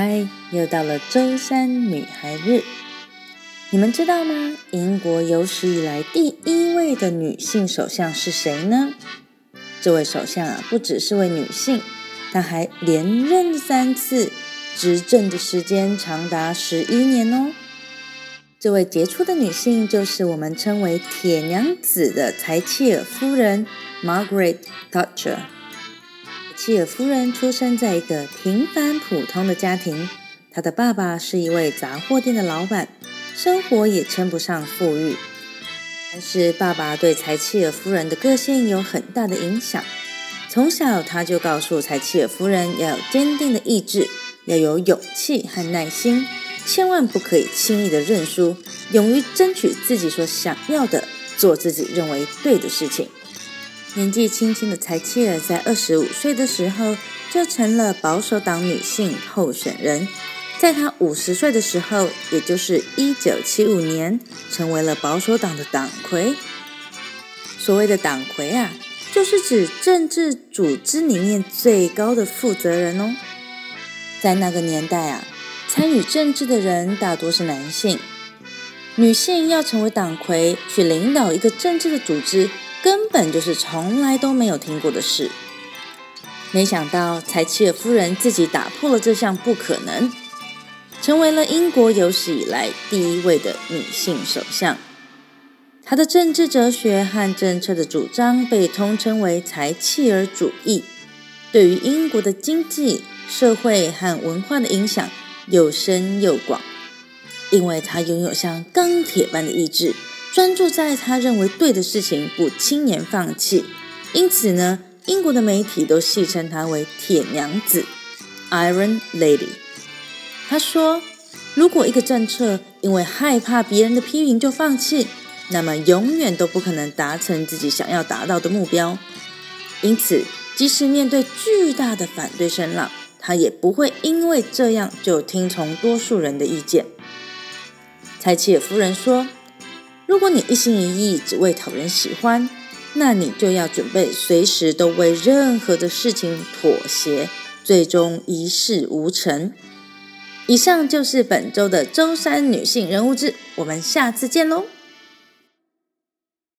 嗨，又到了周三女孩日。你们知道吗？英国有史以来第一位的女性首相是谁呢？这位首相啊，不只是位女性，她还连任三次，执政的时间长达十一年哦。这位杰出的女性就是我们称为“铁娘子”的柴契尔夫人 Margaret Thatcher。契尔夫人出生在一个平凡普通的家庭，她的爸爸是一位杂货店的老板，生活也称不上富裕。但是爸爸对柴契尔夫人的个性有很大的影响，从小他就告诉柴契尔夫人要有坚定的意志，要有勇气和耐心，千万不可以轻易的认输，勇于争取自己所想要的，做自己认为对的事情。年纪轻轻的柴契尔在二十五岁的时候就成了保守党女性候选人，在她五十岁的时候，也就是一九七五年，成为了保守党的党魁。所谓的党魁啊，就是指政治组织里面最高的负责人哦。在那个年代啊，参与政治的人大多是男性，女性要成为党魁，去领导一个政治的组织。根本就是从来都没有听过的事。没想到柴契尔夫人自己打破了这项不可能，成为了英国有史以来第一位的女性首相。她的政治哲学和政策的主张被通称为柴契尔主义，对于英国的经济、社会和文化的影响又深又广。因为她拥有像钢铁般的意志。专注在他认为对的事情，不轻言放弃。因此呢，英国的媒体都戏称她为“铁娘子 ”（Iron Lady）。他说：“如果一个政策因为害怕别人的批评就放弃，那么永远都不可能达成自己想要达到的目标。因此，即使面对巨大的反对声浪，他也不会因为这样就听从多数人的意见。”柴契尔夫人说。如果你一心一意只为讨人喜欢，那你就要准备随时都为任何的事情妥协，最终一事无成。以上就是本周的周三女性人物志，我们下次见喽。